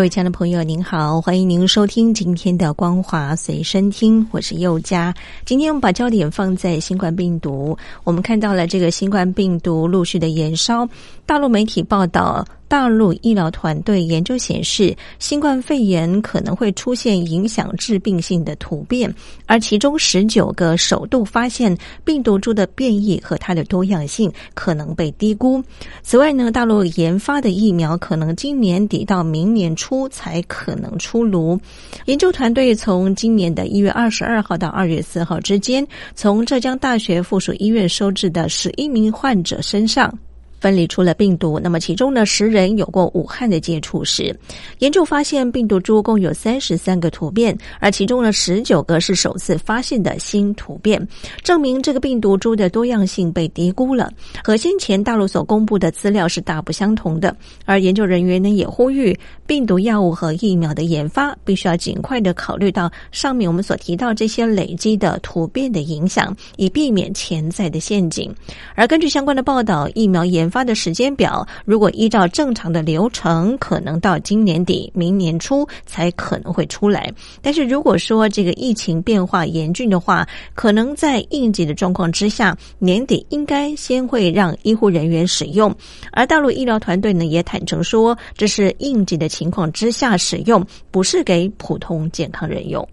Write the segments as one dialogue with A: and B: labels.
A: 各位亲爱的朋友，您好，欢迎您收听今天的光华随身听，我是佑佳。今天我们把焦点放在新冠病毒，我们看到了这个新冠病毒陆续的延烧，大陆媒体报道。大陆医疗团队研究显示，新冠肺炎可能会出现影响致病性的突变，而其中十九个首度发现病毒株的变异和它的多样性可能被低估。此外呢，大陆研发的疫苗可能今年底到明年初才可能出炉。研究团队从今年的一月二十二号到二月四号之间，从浙江大学附属医院收治的十一名患者身上。分离出了病毒，那么其中呢，十人有过武汉的接触史。研究发现，病毒株共有三十三个突变，而其中呢，十九个是首次发现的新突变，证明这个病毒株的多样性被低估了，和先前大陆所公布的资料是大不相同的。而研究人员呢，也呼吁病毒药物和疫苗的研发必须要尽快的考虑到上面我们所提到这些累积的突变的影响，以避免潜在的陷阱。而根据相关的报道，疫苗研发的时间表，如果依照正常的流程，可能到今年底、明年初才可能会出来。但是如果说这个疫情变化严峻的话，可能在应急的状况之下，年底应该先会让医护人员使用。而大陆医疗团队呢，也坦诚说，这是应急的情况之下使用，不是给普通健康人用。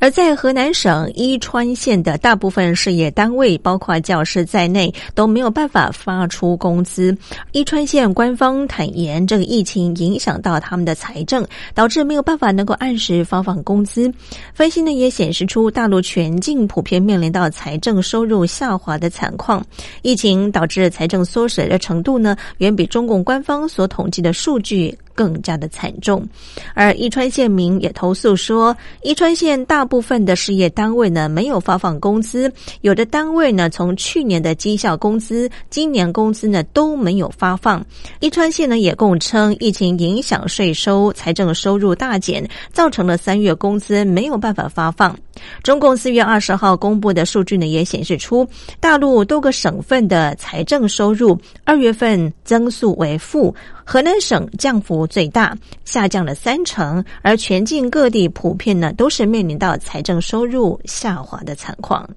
A: 而在河南省伊川县的大部分事业单位，包括教师在内，都没有办法发出工资。伊川县官方坦言，这个疫情影响到他们的财政，导致没有办法能够按时发放工资。分析呢也显示出，大陆全境普遍面临到财政收入下滑的惨况。疫情导致财政缩水的程度呢，远比中共官方所统计的数据。更加的惨重，而伊川县民也投诉说，伊川县大部分的事业单位呢没有发放工资，有的单位呢从去年的绩效工资、今年工资呢都没有发放。伊川县呢也供称，疫情影响税收、财政收入大减，造成了三月工资没有办法发放。中共四月二十号公布的数据呢也显示出，大陆多个省份的财政收入二月份增速为负。河南省降幅最大，下降了三成，而全境各地普遍呢都是面临到财政收入下滑的惨况。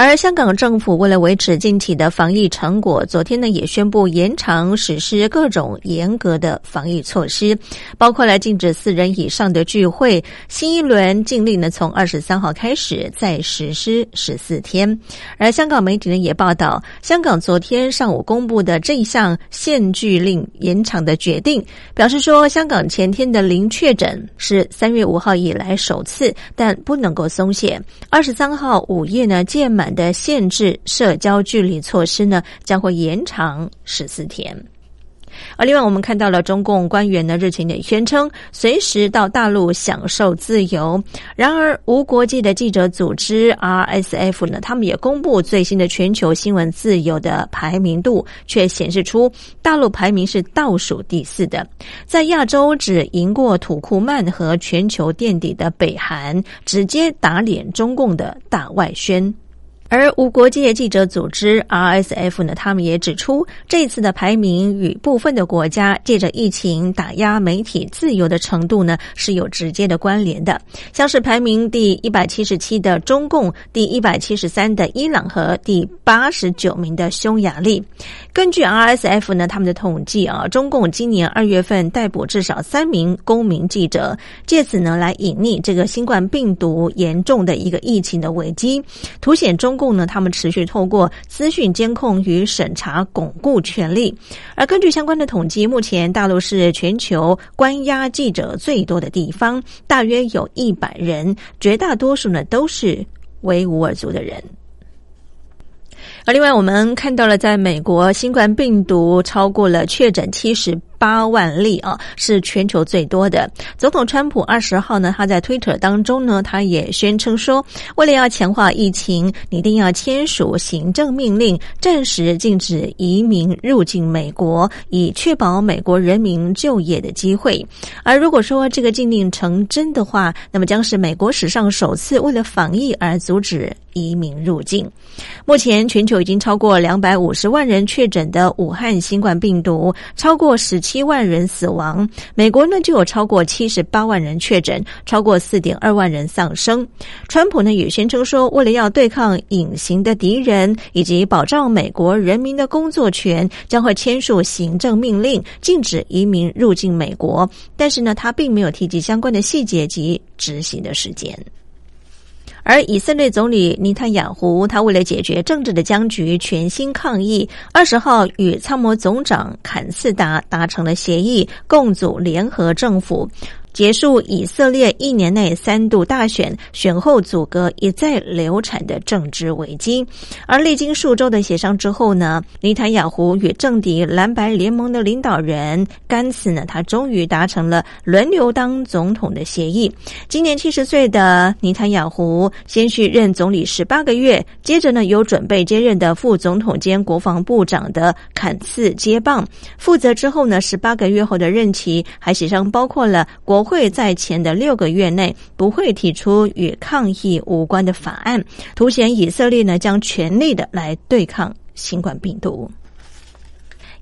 A: 而香港政府为了维持近期的防疫成果，昨天呢也宣布延长实施各种严格的防疫措施，包括了禁止四人以上的聚会。新一轮禁令呢从二十三号开始再实施十四天。而香港媒体呢也报道，香港昨天上午公布的这一项限聚令延长的决定，表示说香港前天的零确诊是三月五号以来首次，但不能够松懈。二十三号午夜呢届满。的限制社交距离措施呢，将会延长十四天。而另外，我们看到了中共官员呢日前也宣称随时到大陆享受自由。然而，无国际的记者组织 RSF 呢，他们也公布最新的全球新闻自由的排名度，却显示出大陆排名是倒数第四的，在亚洲只赢过土库曼和全球垫底的北韩，直接打脸中共的大外宣。而无国界记者组织 RSF 呢，他们也指出，这次的排名与部分的国家借着疫情打压媒体自由的程度呢是有直接的关联的。像是排名第一百七十七的中共、第一百七十三的伊朗和第八十九名的匈牙利。根据 RSF 呢，他们的统计啊，中共今年二月份逮捕至少三名公民记者，借此呢来隐匿这个新冠病毒严重的一个疫情的危机，凸显中。共呢，他们持续透过资讯监控与审查巩固权力。而根据相关的统计，目前大陆是全球关押记者最多的地方，大约有一百人，绝大多数呢都是维吾尔族的人。而另外，我们看到了，在美国新冠病毒超过了确诊七十。八万例啊，是全球最多的。总统川普二十号呢，他在推特当中呢，他也宣称说，为了要强化疫情，一定要签署行政命令，暂时禁止移民入境美国，以确保美国人民就业的机会。而如果说这个禁令成真的话，那么将是美国史上首次为了防疫而阻止。移民入境，目前全球已经超过两百五十万人确诊的武汉新冠病毒，超过十七万人死亡。美国呢就有超过七十八万人确诊，超过四点二万人丧生。川普呢也宣称说，为了要对抗隐形的敌人以及保障美国人民的工作权，将会签署行政命令，禁止移民入境美国。但是呢，他并没有提及相关的细节及执行的时间。而以色列总理尼塔雅胡，他为了解决政治的僵局，全心抗议。二十号与参谋总长坎斯达达成了协议，共组联合政府。结束以色列一年内三度大选选后阻隔一再流产的政治危机，而历经数周的协商之后呢，尼坦雅胡与政敌蓝白联盟的领导人甘茨呢，他终于达成了轮流当总统的协议。今年七十岁的尼坦雅胡先续任总理十八个月，接着呢由准备接任的副总统兼国防部长的坎茨接棒，负责之后呢十八个月后的任期还协商包括了国。会在前的六个月内不会提出与抗疫无关的法案，凸显以色列呢将全力的来对抗新冠病毒。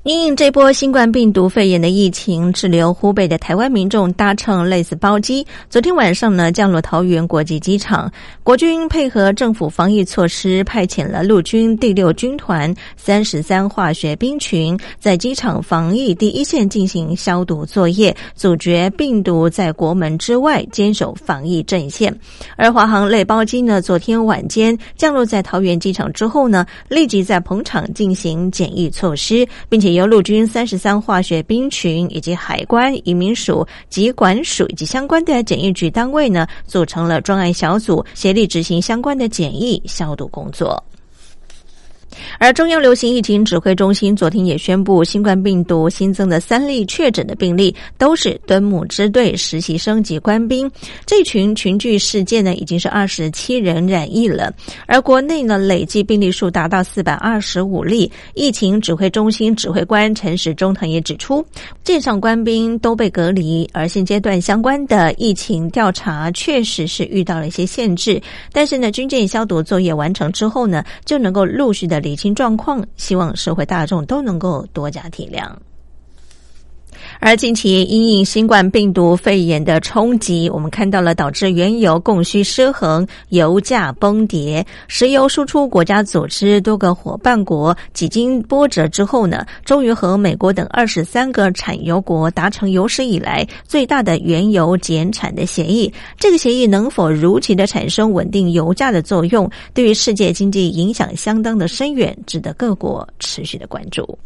A: 因应这波新冠病毒肺炎的疫情，滞留湖北的台湾民众搭乘类似包机，昨天晚上呢降落桃园国际机场。国军配合政府防疫措施，派遣了陆军第六军团三十三化学兵群，在机场防疫第一线进行消毒作业，阻绝病毒在国门之外坚守防疫阵线。而华航类包机呢，昨天晚间降落在桃园机场之后呢，立即在棚场进行检疫措施，并且。由陆军三十三化学兵群以及海关、移民署、及管署以及相关的检疫局单位呢，组成了专案小组，协力执行相关的检疫消毒工作。而中央流行疫情指挥中心昨天也宣布，新冠病毒新增的三例确诊的病例都是敦睦支队实习生及官兵。这群群聚事件呢，已经是二十七人染疫了。而国内呢，累计病例数达到四百二十五例。疫情指挥中心指挥官陈时中他也指出，舰上官兵都被隔离，而现阶段相关的疫情调查确实是遇到了一些限制。但是呢，军舰消毒作业完成之后呢，就能够陆续的。理清状况，希望社会大众都能够多加体谅。而近期因应新冠病毒肺炎的冲击，我们看到了导致原油供需失衡、油价崩跌。石油输出国家组织多个伙伴国几经波折之后呢，终于和美国等二十三个产油国达成有史以来最大的原油减产的协议。这个协议能否如期的产生稳定油价的作用，对于世界经济影响相当的深远，值得各国持续的关注。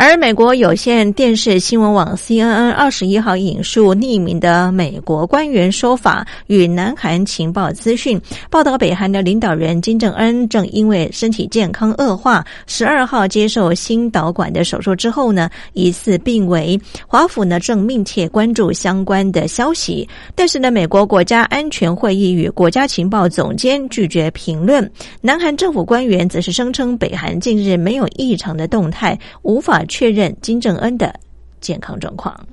A: 而美国有线电视新闻网 CNN 二十一号引述匿名的美国官员说法，与南韩情报资讯报道，北韩的领导人金正恩正因为身体健康恶化，十二号接受心导管的手术之后呢，疑似病危。华府呢正密切关注相关的消息，但是呢，美国国家安全会议与国家情报总监拒绝评论。南韩政府官员则是声称，北韩近日没有异常的动态，无法。确认金正恩的健康状况。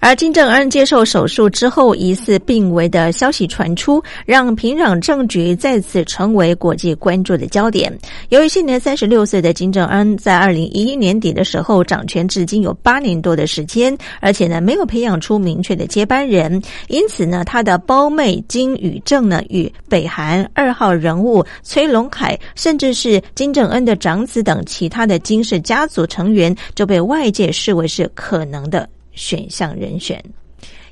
A: 而金正恩接受手术之后疑似病危的消息传出，让平壤政局再次成为国际关注的焦点。由于现年三十六岁的金正恩在二零一一年底的时候掌权至今有八年多的时间，而且呢没有培养出明确的接班人，因此呢他的胞妹金宇正呢与北韩二号人物崔龙凯，甚至是金正恩的长子等其他的金氏家族成员，就被外界视为是可能的。选项人选。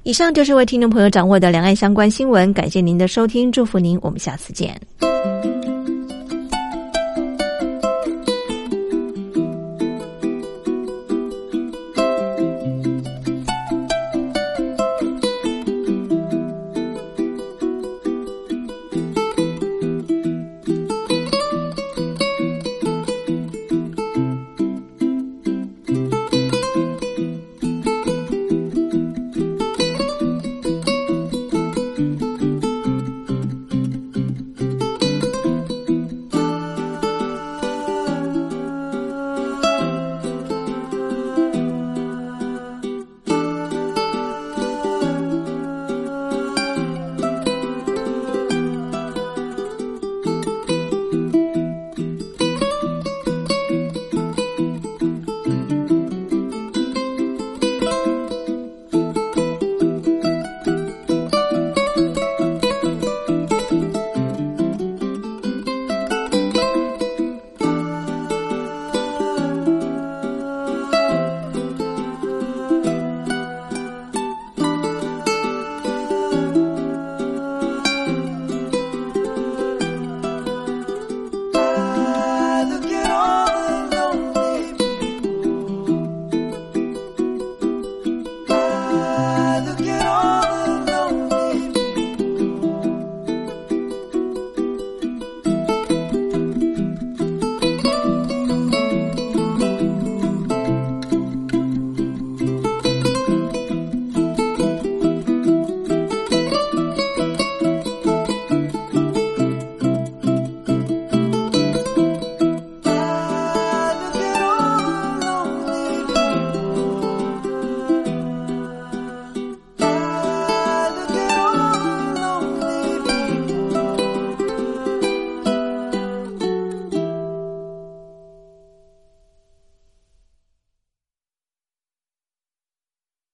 A: 以上就是为听众朋友掌握的两岸相关新闻，感谢您的收听，祝福您，我们下次见。